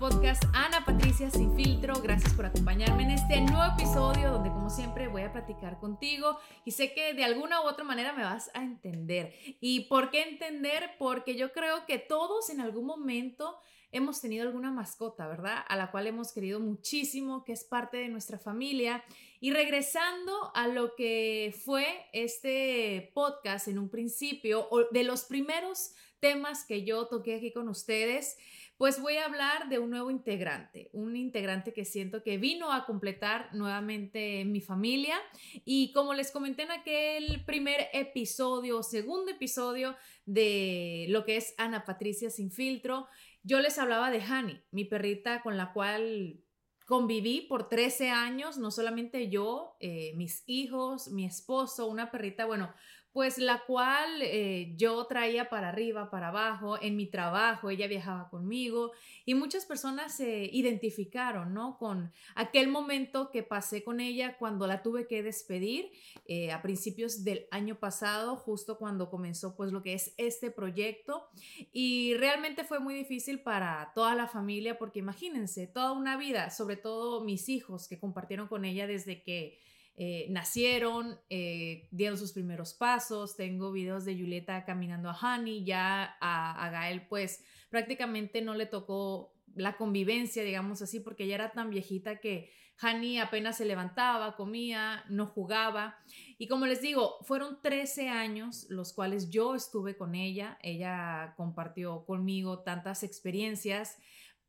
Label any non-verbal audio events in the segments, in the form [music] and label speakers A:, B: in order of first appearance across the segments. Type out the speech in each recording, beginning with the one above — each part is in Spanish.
A: Podcast Ana Patricia Sin Filtro. Gracias por acompañarme en este nuevo episodio donde como siempre voy a platicar contigo y sé que de alguna u otra manera me vas a entender. ¿Y por qué entender? Porque yo creo que todos en algún momento hemos tenido alguna mascota, ¿verdad? A la cual hemos querido muchísimo, que es parte de nuestra familia. Y regresando a lo que fue este podcast en un principio, o de los primeros temas que yo toqué aquí con ustedes, pues voy a hablar de un nuevo integrante, un integrante que siento que vino a completar nuevamente mi familia. Y como les comenté en aquel primer episodio, segundo episodio de lo que es Ana Patricia sin filtro, yo les hablaba de Hani, mi perrita con la cual conviví por 13 años, no solamente yo, eh, mis hijos, mi esposo, una perrita, bueno, pues la cual eh, yo traía para arriba, para abajo, en mi trabajo, ella viajaba conmigo y muchas personas se identificaron, ¿no? Con aquel momento que pasé con ella cuando la tuve que despedir eh, a principios del año pasado, justo cuando comenzó pues lo que es este proyecto y realmente fue muy difícil para toda la familia porque imagínense, toda una vida, sobre todo mis hijos que compartieron con ella desde que eh, nacieron, eh, dieron sus primeros pasos. Tengo videos de Julieta caminando a Honey, ya a, a Gael pues prácticamente no le tocó la convivencia, digamos así, porque ella era tan viejita que Hani apenas se levantaba, comía, no jugaba. Y como les digo, fueron 13 años los cuales yo estuve con ella. Ella compartió conmigo tantas experiencias.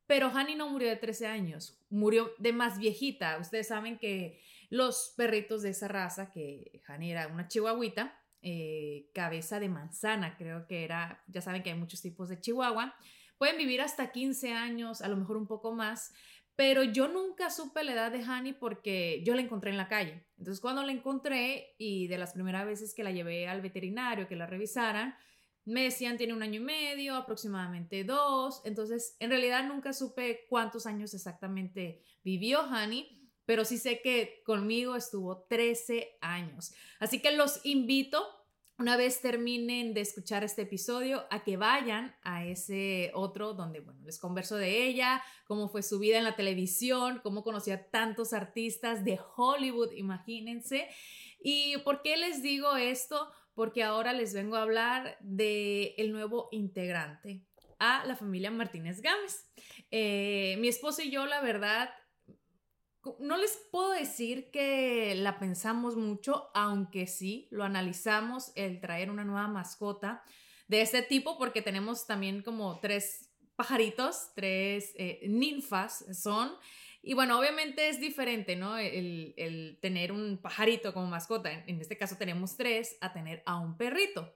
A: Pero Hani no murió de 13 años, murió de más viejita. Ustedes saben que los perritos de esa raza, que Hani era una chihuahuita, eh, cabeza de manzana, creo que era, ya saben que hay muchos tipos de chihuahua, pueden vivir hasta 15 años, a lo mejor un poco más, pero yo nunca supe la edad de Hani porque yo la encontré en la calle. Entonces cuando la encontré y de las primeras veces que la llevé al veterinario, que la revisaran, me decían tiene un año y medio, aproximadamente dos. Entonces en realidad nunca supe cuántos años exactamente vivió Hani pero sí sé que conmigo estuvo 13 años. Así que los invito, una vez terminen de escuchar este episodio, a que vayan a ese otro donde, bueno, les converso de ella, cómo fue su vida en la televisión, cómo conocía a tantos artistas de Hollywood, imagínense. ¿Y por qué les digo esto? Porque ahora les vengo a hablar de el nuevo integrante a la familia Martínez Gámez. Eh, mi esposo y yo, la verdad, no les puedo decir que la pensamos mucho, aunque sí, lo analizamos el traer una nueva mascota de este tipo, porque tenemos también como tres pajaritos, tres eh, ninfas son. Y bueno, obviamente es diferente, ¿no? El, tener un pajarito como mascota, en, este caso tenemos tres, a tener a un perrito.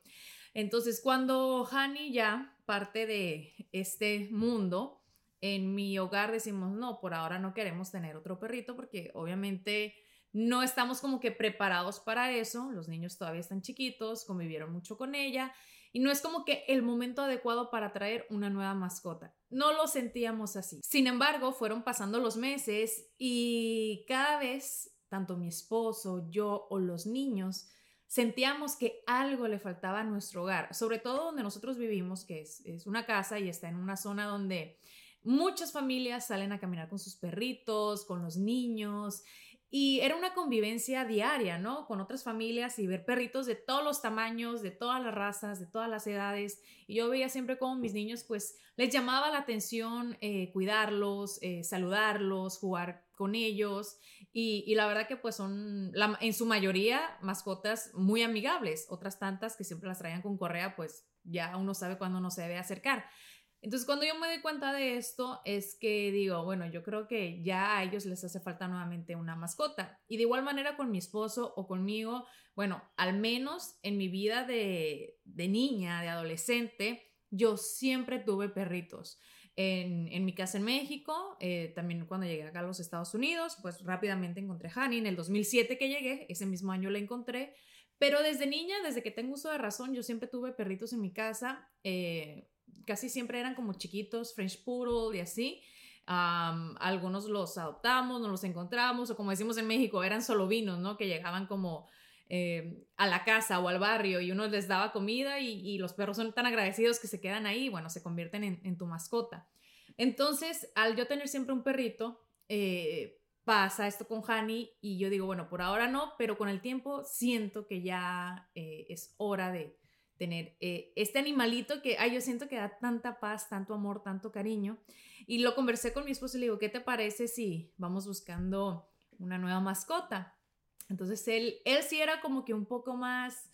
A: Entonces, cuando Hani ya parte de este mundo, en mi hogar decimos, no, por ahora no queremos tener otro perrito porque obviamente no estamos como que preparados para eso, los niños todavía están chiquitos, convivieron mucho con ella y no es como que el momento adecuado para traer una nueva mascota. No lo sentíamos así. Sin embargo, fueron pasando los meses y cada vez, tanto mi esposo, yo o los niños, sentíamos que algo le faltaba a nuestro hogar, sobre todo donde nosotros vivimos, que es, es una casa y está en una zona donde Muchas familias salen a caminar con sus perritos, con los niños, Y era una convivencia diaria, ¿no? Con otras familias y ver perritos de todos los tamaños, de todas las razas, de todas las edades. Y yo veía siempre como mis niños, pues, les llamaba la atención eh, cuidarlos, eh, saludarlos, jugar con ellos. Y, la verdad que, pues, son en su mayoría mascotas muy amigables. Otras tantas que siempre las traían con correa, pues, ya uno sabe cuándo no se debe acercar. Entonces, cuando yo me doy cuenta de esto, es que digo, bueno, yo creo que ya a ellos les hace falta nuevamente una mascota. Y de igual manera con mi esposo o conmigo, bueno, al menos en mi vida de, niña, de adolescente, yo siempre tuve perritos. En, mi casa en México, eh, también cuando llegué acá a los Estados Unidos, pues rápidamente encontré a Hani. En el 2007 que llegué, ese mismo año la encontré. Pero desde niña, desde que tengo uso de razón, yo siempre tuve perritos en mi casa. Eh, casi siempre eran como chiquitos, French Poodle y así. algunos los adoptamos, nos los encontramos, o como decimos en México, eran solo vinos, ¿no? Que llegaban como eh, a la casa o al barrio y uno les daba comida y, los perros son tan agradecidos que se quedan ahí, bueno, se convierten en, tu mascota. Entonces, al yo tener siempre un perrito, eh, pasa esto con Hani y yo digo, bueno, por ahora no, pero con el tiempo siento que ya eh, es hora de, tener eh, este animalito que, ay, yo siento que da tanta paz, tanto amor, tanto cariño. Y lo conversé con mi esposo y le digo, ¿qué te parece si vamos buscando una nueva mascota? Entonces él, él sí era como que un poco más,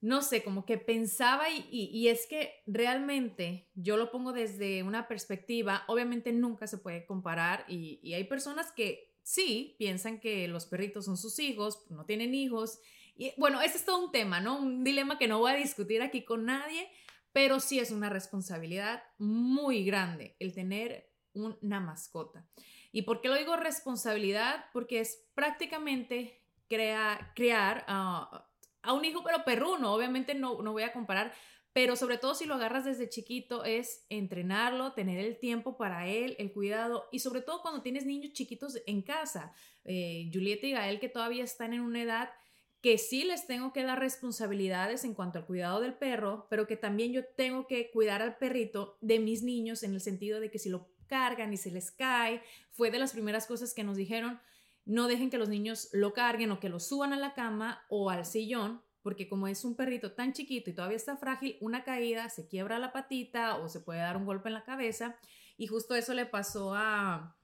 A: no sé, como que pensaba y, y, es que realmente yo lo pongo desde una perspectiva, obviamente nunca se puede comparar y, y hay personas que sí piensan que los perritos son sus hijos, no tienen hijos bueno, ese es todo un tema, ¿no? Un dilema que no voy a discutir aquí con nadie, pero sí es una responsabilidad muy grande el tener una mascota. ¿Y por qué lo digo responsabilidad? Porque es prácticamente crear a un hijo, pero perruno. Obviamente no, no voy a comparar, pero sobre todo si lo agarras desde chiquito es entrenarlo, tener el tiempo para él, el cuidado y sobre todo cuando tienes niños chiquitos en casa. Eh, Julieta y Gael que todavía están en una edad que sí les tengo que dar responsabilidades en cuanto al cuidado del perro, pero que también yo tengo que cuidar al perrito de mis niños en el sentido de que si lo cargan y se les cae, fue de las primeras cosas que nos dijeron, no dejen que los niños lo carguen o que lo suban a la cama o al sillón, porque como es un perrito tan chiquito y todavía está frágil, una caída se quiebra la patita o se puede dar un golpe en la cabeza. Y justo eso le pasó a,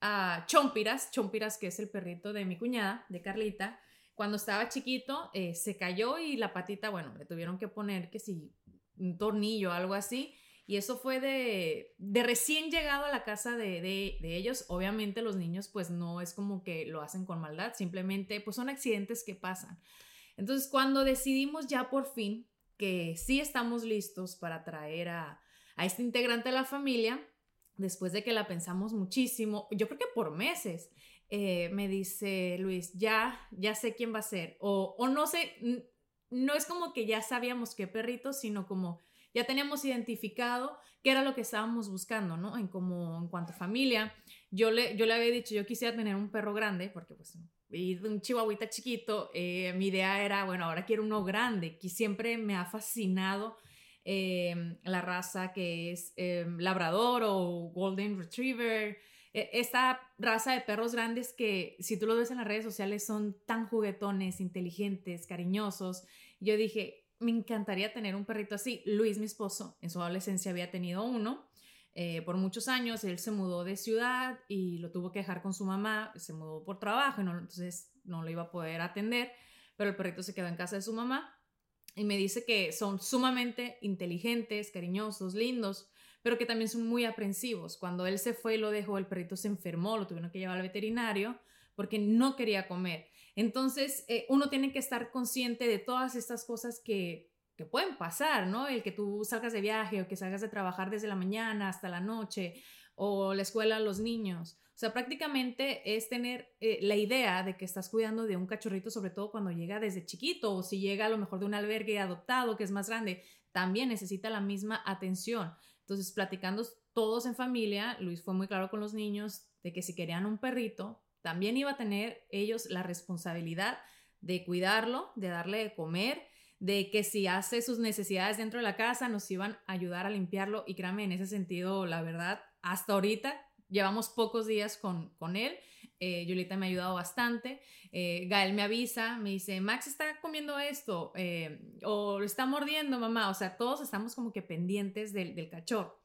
A: a Chompiras, Chompiras que es el perrito de mi cuñada, de Carlita, cuando estaba chiquito, eh, se cayó y la patita, bueno, le tuvieron que poner que si un tornillo o algo así. Y eso fue de, de recién llegado a la casa de, de, de, ellos. Obviamente los niños pues no es como que lo hacen con maldad, simplemente pues son accidentes que pasan. Entonces cuando decidimos ya por fin que sí estamos listos para traer a, a este integrante de la familia, después de que la pensamos muchísimo, yo creo que por meses, eh, me dice Luis, ya, ya sé quién va a ser. O, o no sé, no es como que ya sabíamos qué perrito, sino como ya teníamos identificado qué era lo que estábamos buscando, ¿no? En como en cuanto a familia. Yo le, yo le había dicho, yo quisiera tener un perro grande, porque pues un chihuahuita chiquito, eh, mi idea era, bueno, ahora quiero uno grande, que siempre me ha fascinado em, la raza que es em, labrador o golden retriever, esta raza de perros grandes que si tú los ves en las redes sociales son tan juguetones, inteligentes, cariñosos. Yo dije, me encantaría tener un perrito así. Luis, mi esposo, en su adolescencia había tenido uno. Eh, por muchos años él se mudó de ciudad y lo tuvo que dejar con su mamá, se mudó por trabajo, entonces no lo iba a poder atender, pero el perrito se quedó en casa de su mamá y me dice que son sumamente inteligentes, cariñosos, lindos, pero que también son muy aprensivos. Cuando él se fue y lo dejó, el perrito se enfermó, lo tuvieron que llevar al veterinario porque no quería comer. Entonces, eh, uno tiene que estar consciente de todas estas cosas que, que pueden pasar, ¿no? El que tú salgas de viaje o que salgas de trabajar desde la mañana hasta la noche o la escuela a los niños. O sea, prácticamente es tener eh, la idea de que estás cuidando de un cachorrito, sobre todo cuando llega desde chiquito o si llega a lo mejor de un albergue adoptado que es más grande, también necesita la misma atención. Entonces, platicando todos en familia, Luis fue muy claro con los niños de que si querían un perrito, también iba a tener ellos la responsabilidad de cuidarlo, de darle de comer, de que si hace sus necesidades dentro de la casa, nos iban a ayudar a limpiarlo. Y créanme, en ese sentido, la verdad, hasta ahorita llevamos pocos días con, con él. Eh, Julieta me ha ayudado bastante. Eh, Gael me avisa, me dice, Max está comiendo esto eh, o lo está mordiendo, mamá. O sea, todos estamos como que pendientes del, del cachorro.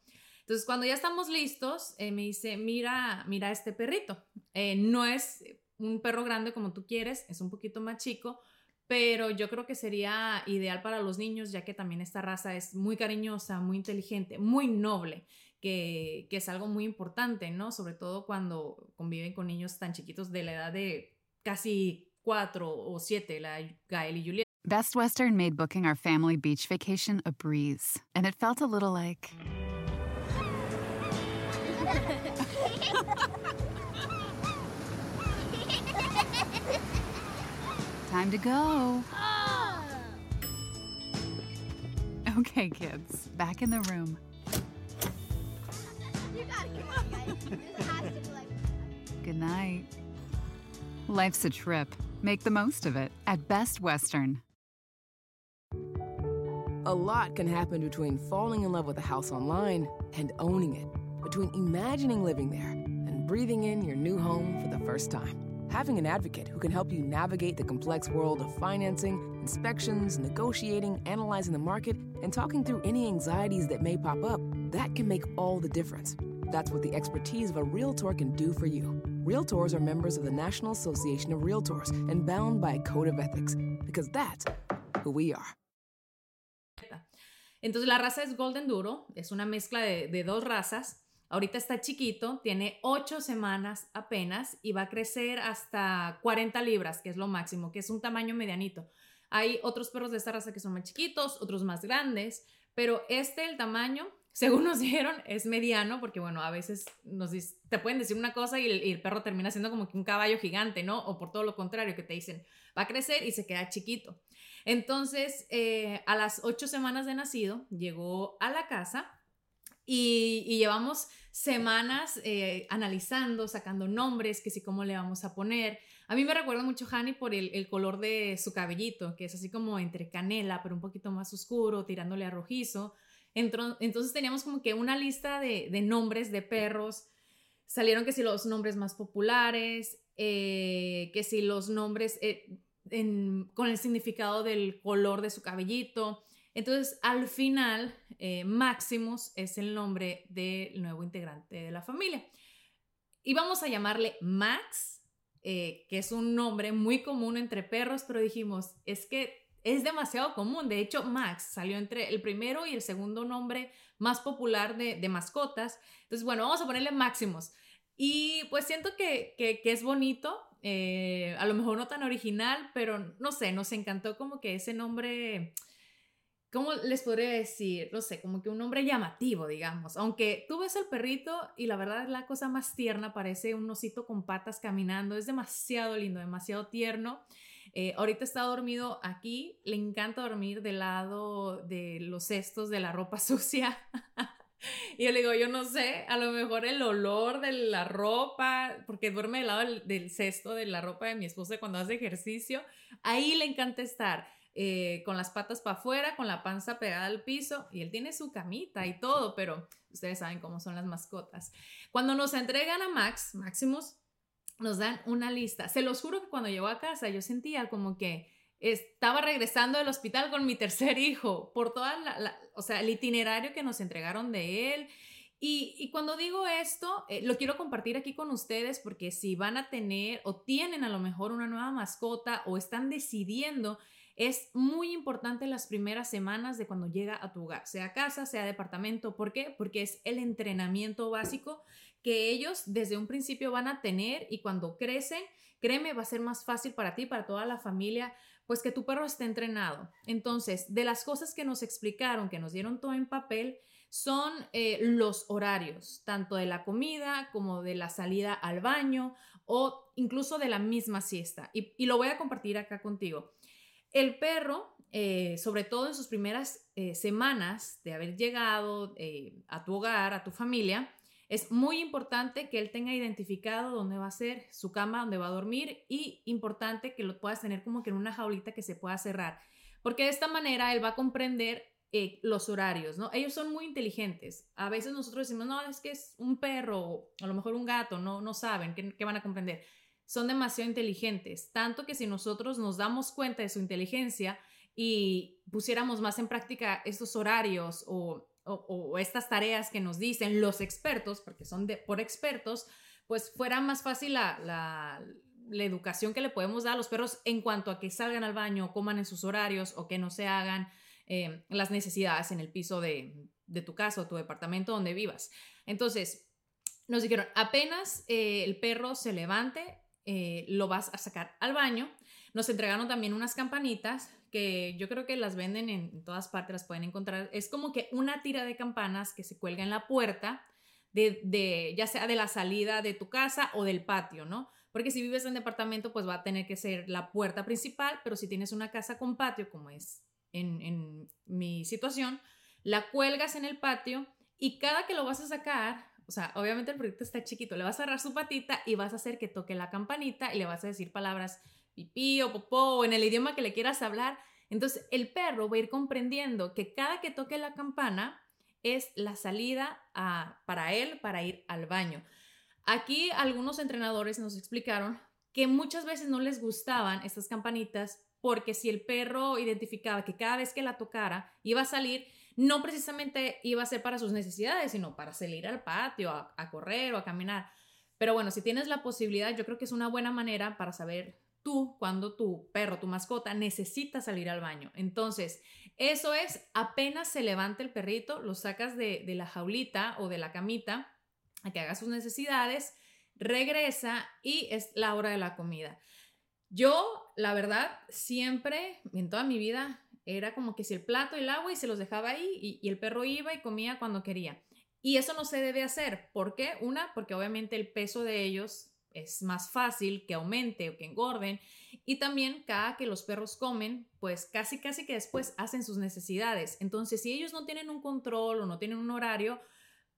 A: Entonces, cuando ya estamos listos, eh, me dice, mira, mira este perrito. Eh, no es un perro grande como tú quieres, es un poquito más chico, pero yo creo que sería ideal para los niños, ya que también esta raza es muy cariñosa, muy inteligente, muy noble, que, que es algo muy importante, ¿no? Sobre todo cuando conviven con niños tan chiquitos de la edad de casi cuatro o siete, la Gael y Julieta.
B: Best Western made booking our family beach vacation a breeze, and it felt a little like. Time to go. Okay, kids, back in the room. Good night. Life's a trip. Make the most of it at Best Western.
C: A lot can happen between falling in love with a house online and owning it, between imagining living there and breathing in your new home for the first time. Having an advocate who can help you navigate the complex world of financing, inspections, negotiating, analyzing the market, and talking through any anxieties that may pop up, that can make all the difference. That's what the expertise of a Realtor can do for you. Realtors are members of the National Association of Realtors and bound by a code of ethics, because that's who we are.
A: Entonces la raza es Golden Duro, es una mezcla de, de dos razas. Ahorita está chiquito, tiene ocho semanas apenas y va a crecer hasta 40 libras, que es lo máximo, que es un tamaño medianito. Hay otros perros de esta raza que son más chiquitos, otros más grandes, pero este, el tamaño, según nos [laughs] dijeron, es mediano, porque bueno, a veces nos te pueden decir una cosa y el, perro termina siendo como un caballo gigante, ¿no? O por todo lo contrario, que te dicen, va a crecer y se queda chiquito. Entonces, eh, a las ocho semanas de nacido, llegó a la casa y, y llevamos semanas eh, analizando, sacando nombres, que sí, cómo le vamos a poner. A mí me recuerda mucho Hani por el, el color de su cabellito, que es así como entre canela, pero un poquito más oscuro, tirándole a rojizo. Entonces teníamos como que una lista de, nombres de perros. Salieron que si los nombres más populares, eh, que si los nombres eh, con el significado del color de su cabellito. Entonces, al final, eh, Maximus es el nombre del nuevo integrante de la familia. Y vamos a llamarle Max, eh, que es un nombre muy común entre perros, pero dijimos, es que es demasiado común. De hecho, Max salió entre el primero y el segundo nombre más popular de, de mascotas. Entonces, bueno, vamos a ponerle Maximus. Y pues siento que, que- que es bonito, eh, a lo mejor no tan original, pero no sé, nos encantó como que ese nombre, ¿cómo les podría decir? No sé, como que un nombre llamativo, digamos. Aunque tú ves al perrito y la verdad es la cosa más tierna, parece un osito con patas caminando, es demasiado lindo, demasiado tierno. Eh, ahorita está dormido aquí, le encanta dormir del lado de los cestos de la ropa [laughs] sucia. Y yo le digo, yo no sé, a lo mejor el olor de la ropa, porque duerme del lado del, cesto de la ropa de mi esposa cuando hace ejercicio, ahí le encanta estar eh, con las patas para afuera, con la panza pegada al piso, y él tiene su camita y todo, pero ustedes saben cómo son las mascotas. Cuando nos entregan a Max, Maximus, nos dan una lista. Se los juro que cuando llegó a casa yo sentía como que estaba regresando del hospital con mi tercer [laughs] hijo por toda la, o sea, el itinerario que nos entregaron de él. Y, y cuando digo esto, eh, lo quiero compartir aquí con ustedes porque si van a tener o tienen a lo mejor una nueva mascota o están decidiendo, es muy importante las primeras semanas de cuando llega a tu hogar, sea casa, sea departamento. ¿Por qué? Porque es el entrenamiento básico que ellos desde un principio van a tener y cuando crecen, créeme, va a ser más fácil para ti, para toda la familia, pues que tu perro esté entrenado. Entonces, de las cosas que nos explicaron, que nos dieron todo en papel, son eh, los horarios, tanto de la comida como de la salida al baño o incluso de la misma siesta. Y, y lo voy a compartir acá contigo. El perro, eh, sobre todo en sus primeras eh, semanas de haber llegado eh, a tu hogar, a tu familia, es muy importante que él tenga identificado dónde va a ser su cama, dónde va a dormir y importante que lo puedas tener como que en una jaulita que se pueda cerrar. Porque de esta manera él va a comprender los horarios, ¿no? Ellos son muy inteligentes. A veces nosotros decimos, no, es que es un perro, a lo mejor un gato, no, no saben, ¿qué, qué van a comprender? Son demasiado inteligentes, tanto que si nosotros nos damos cuenta de su inteligencia y pusiéramos más en práctica estos horarios o, estas tareas que nos dicen los expertos, porque son por expertos, pues fuera más fácil la, educación que le podemos dar a los perros en cuanto a que salgan al baño, coman en sus horarios o que no se hagan eh, las necesidades en el piso de, de tu casa o tu departamento donde vivas. Entonces, nos dijeron, apenas eh, el perro se levante, eh, lo vas a sacar al baño. Nos entregaron también unas campanitas que yo creo que las venden en, todas partes, las pueden encontrar. Es como que una tira de campanas que se cuelga en la puerta, de, ya sea de la salida de tu casa o del patio, ¿no? Porque si vives en departamento, pues va a tener que ser la puerta principal, pero si tienes una casa con patio, como es en, en mi situación, la cuelgas en el patio y cada que lo vas a sacar, o sea, obviamente el proyecto está chiquito. Le vas a agarrar su patita y vas a hacer que toque la campanita y le vas a decir palabras pipí o popó o en el idioma que le quieras hablar. Entonces el perro va a ir comprendiendo que cada que toque la campana es la salida para él para ir al baño. Aquí algunos entrenadores nos explicaron que muchas veces no les gustaban estas campanitas porque si el perro identificaba que cada vez que la tocara iba a salir, no precisamente iba a ser para sus necesidades, sino para salir al patio, a, correr o a caminar. Pero bueno, si tienes la posibilidad, yo creo que es una buena manera para saber tú cuando tu perro, tu mascota, necesita salir al baño. Entonces, eso es, apenas se levanta el perrito, lo sacas de, de la jaulita o de la camita a que haga sus necesidades, regresa y es la hora de la comida. Yo, la verdad, siempre, en toda mi vida, era como que si el plato, el agua y se los dejaba ahí y, el perro iba y comía cuando quería. Y eso no se debe hacer. ¿Por qué? Una, porque obviamente el peso de ellos es más fácil que aumente o que engorden. Y también cada que los perros comen, pues casi casi que después hacen sus necesidades. Entonces, si ellos no tienen un control o no tienen un horario,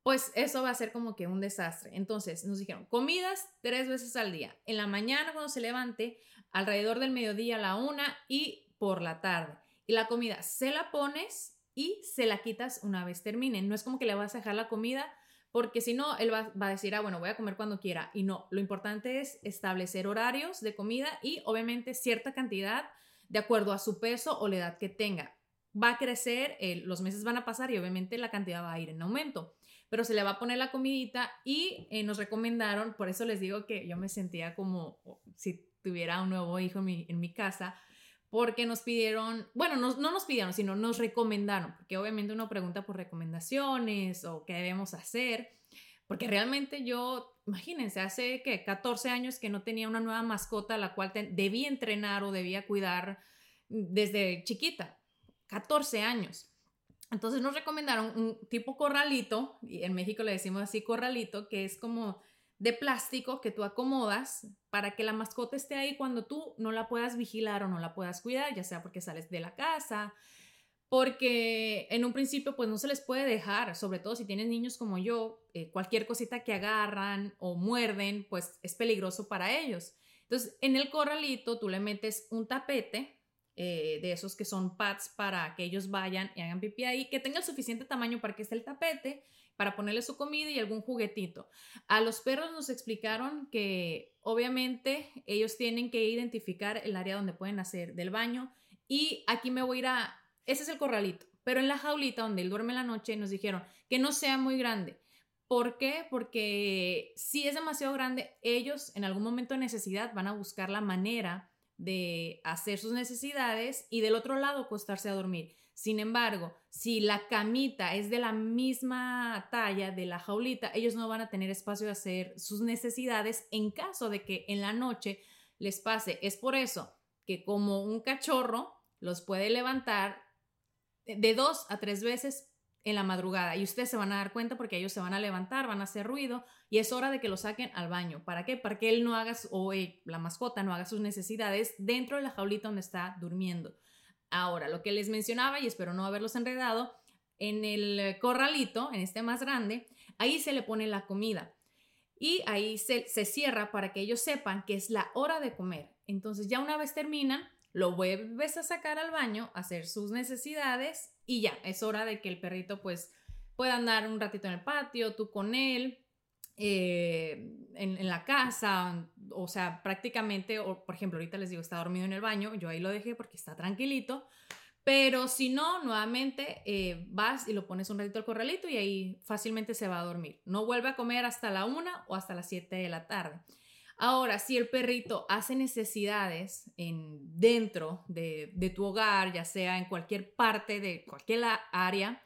A: pues eso va a ser como que un desastre. Entonces, nos dijeron, comidas tres veces al día. En la mañana cuando se levante, alrededor del mediodía a la una y por la tarde. La comida se la pones y se la quitas una vez termine. No es como que le vas a dejar la comida porque si no, él va, a decir, ah, bueno, voy a comer cuando quiera. Y no, lo importante es establecer horarios de comida y obviamente cierta cantidad de acuerdo a su peso o la edad que tenga. Va a crecer, los meses van a pasar y obviamente la cantidad va a ir en aumento. Pero se le va a poner la comidita y eh, nos recomendaron, por eso les digo que yo me sentía como si tuviera un nuevo hijo en mi, en mi casa, porque nos pidieron, bueno, no, no nos pidieron, sino nos recomendaron, porque obviamente uno pregunta por recomendaciones o qué debemos hacer, porque realmente yo, imagínense, hace que 14 años que no tenía una nueva mascota a la cual debía entrenar o debía cuidar desde chiquita, 14 años. Entonces nos recomendaron un tipo corralito, y en México le decimos así corralito, que es como de plástico que tú acomodas para que la mascota esté ahí cuando tú no la puedas vigilar o no la puedas cuidar, ya sea porque sales de la casa, porque en un principio pues no se les puede dejar, sobre todo si tienes niños como yo, eh, cualquier cosita que agarran o muerden pues es peligroso para ellos. Entonces en el corralito tú le metes un tapete eh, de esos que son pads para que ellos vayan y hagan pipí ahí, que tenga el suficiente tamaño para que esté el tapete para ponerle su comida y algún juguetito. A los perros nos explicaron que obviamente ellos tienen que identificar el área donde pueden hacer del baño y aquí me voy a ir a, ese es el corralito, pero en la jaulita donde él duerme la noche nos dijeron que no sea muy grande. ¿Por qué? Porque si es demasiado grande, ellos en algún momento de necesidad van a buscar la manera de hacer sus necesidades y del otro lado acostarse a dormir. Sin embargo, si la camita es de la misma talla de la jaulita, ellos no van a tener espacio de hacer sus necesidades en caso de que en la noche les pase. Es por eso que como un cachorro los puede levantar de dos a tres veces en la madrugada y ustedes se van a dar cuenta porque ellos se van a levantar, van a hacer ruido y es hora de que lo saquen al baño. ¿Para qué? Para que él no haga o la mascota no haga sus necesidades dentro de la jaulita donde está durmiendo. Ahora, lo que les mencionaba, y espero no haberlos enredado, en el corralito, en este más grande, ahí se le pone la comida y ahí se, cierra para que ellos sepan que es la hora de comer. Entonces ya una vez terminan, lo vuelves a sacar al baño, hacer sus necesidades y ya, es hora de que el perrito pues pueda andar un ratito en el patio, tú con él, eh, en, la casa, o sea, prácticamente, o por ejemplo, ahorita les digo, está dormido en el baño, yo ahí lo dejé porque está tranquilito, pero si no, nuevamente eh, vas y lo pones un ratito al corralito y ahí fácilmente se va a dormir. No vuelve a comer hasta la una o hasta las 7 de la tarde. Ahora, si el perrito hace necesidades en, dentro de, de tu hogar, ya sea en cualquier parte de cualquier área,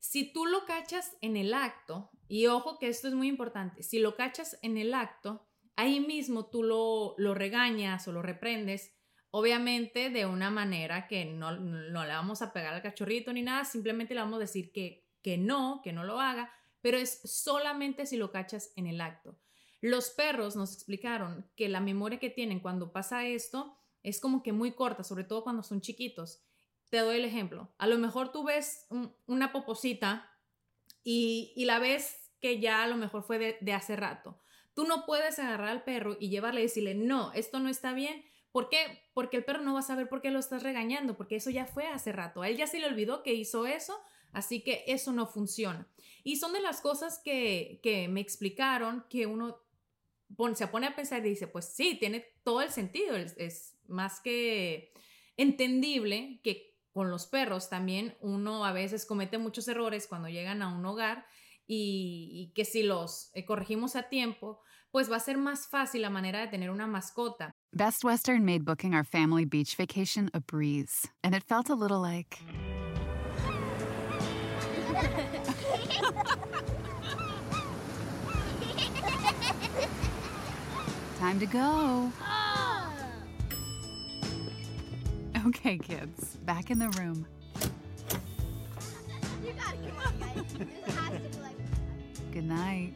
A: si tú lo cachas en el acto, y ojo que esto es muy importante, si lo cachas en el acto, ahí mismo tú lo, regañas o lo reprendes Obviamente de una manera que no, no, le vamos a pegar al cachorrito ni nada, simplemente le vamos a decir que no, que no lo haga, pero es solamente si lo cachas en el acto. Los perros nos explicaron que la memoria que tienen cuando pasa esto es como que muy corta, sobre todo cuando son chiquitos. Te doy el ejemplo. A lo mejor tú ves una poposita y, la ves que ya a lo mejor fue de, de hace rato. Tú no puedes agarrar al perro y llevarle y decirle, no, esto no está bien, ¿Por qué? Porque el perro no va a saber por qué lo estás regañando, porque eso ya fue hace rato. A él ya se le olvidó que hizo eso, así que eso no funciona. Y son de las cosas que, me explicaron que uno se pone a pensar y dice, pues sí, tiene todo el sentido. Es, más que entendible que con los perros también uno a veces comete muchos errores cuando llegan a un hogar y, que si los eh, corregimos a tiempo, pues va a ser más fácil la manera de tener una mascota.
B: Best Western made booking our family beach vacation a breeze, and it felt a little like. [laughs] Time to go. Okay, kids, back in the room.
D: You gotta come on, guys. This has to be like.
B: Good night.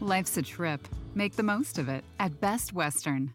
B: Life's a trip. Make the most of it at Best Western.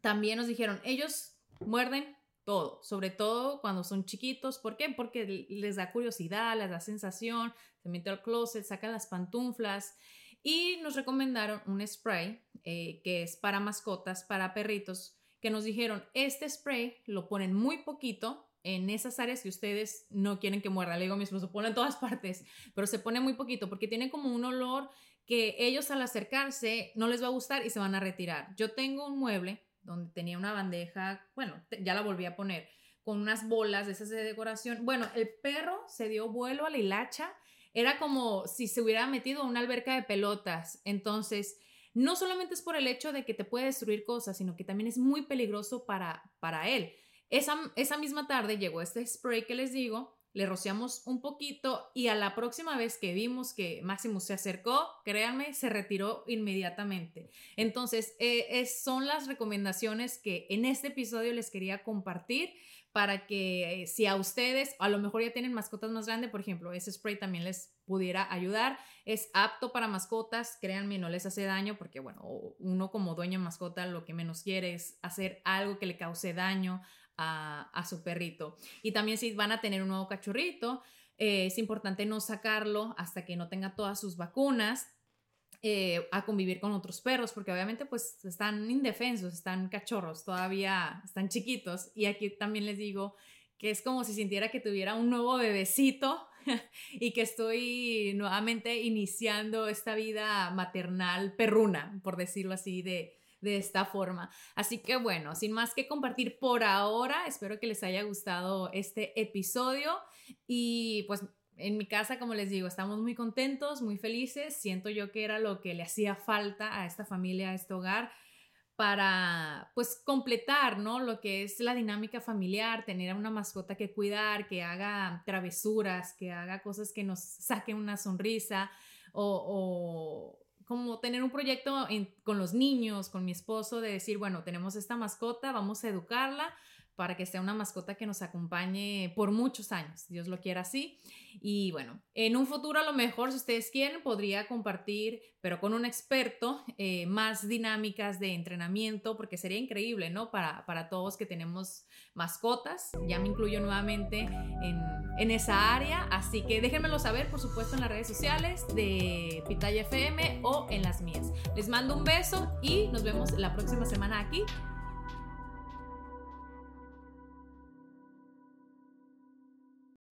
A: También nos dijeron, ellos muerden todo, sobre todo cuando son chiquitos. ¿Por qué? Porque les da curiosidad, les da sensación, se meten al closet, sacan las pantuflas y nos recomendaron un spray eh, que es para mascotas, para perritos, que nos dijeron, este spray lo ponen muy poquito en esas áreas que ustedes no quieren que muerda. Le digo a mi esposo, pone en todas [laughs] partes, pero se pone muy poquito porque tiene como un olor que ellos al acercarse no les va a gustar y se van a retirar. Yo tengo un mueble donde tenía una bandeja, bueno, ya la volví a poner, con unas bolas de esas de decoración. Bueno, el perro se dio vuelo a la hilacha, era como si se hubiera metido en una alberca de pelotas. Entonces, no solamente es por el hecho de que te puede destruir cosas, sino que también es muy peligroso para, para él. Esa, esa misma tarde llegó este spray que les digo, le rociamos un poquito y a la próxima vez que vimos que Máximo se acercó, créanme, se retiró inmediatamente. Entonces, eh, son las recomendaciones que en este episodio les quería compartir para que eh, si a ustedes, a lo mejor ya tienen mascotas más grandes, por ejemplo, ese spray también les pudiera ayudar. Es apto para mascotas, créanme, no les hace daño porque, bueno, uno como dueño de mascota lo que menos quiere es hacer algo que le cause daño a, su perrito. Y también si van a tener un nuevo cachorrito, eh, es importante no sacarlo hasta que no tenga todas sus vacunas. Eh, a convivir con otros perros, porque obviamente pues están indefensos, están cachorros, todavía están chiquitos. Y aquí también les digo que es como si sintiera que tuviera un nuevo bebecito [laughs] y que estoy nuevamente iniciando esta vida maternal perruna, por decirlo así, de, de esta forma. Así que bueno, sin más que compartir por ahora, espero que les haya gustado este episodio y pues en mi casa, como les digo, estamos muy contentos, muy felices. Siento yo que era lo que le hacía falta a esta familia, a este hogar, para pues completar, ¿no? Lo que es la dinámica familiar, tener a una mascota que cuidar, que haga travesuras, que haga cosas que nos saquen una sonrisa o, como tener un proyecto con los niños, con mi esposo, de decir, bueno, tenemos esta mascota, vamos a educarla, para que sea una mascota que nos acompañe por muchos años, Dios lo quiera así. Y bueno, en un futuro a lo mejor, si ustedes quieren, podría compartir, pero con un experto, eh, más dinámicas de entrenamiento, porque sería increíble, ¿no? Para, para todos que tenemos mascotas, ya me incluyo nuevamente en, en esa área, así que déjenmelo saber, por supuesto, en las redes sociales de Pitaya FM o en las mías. Les mando un beso y nos vemos la próxima semana aquí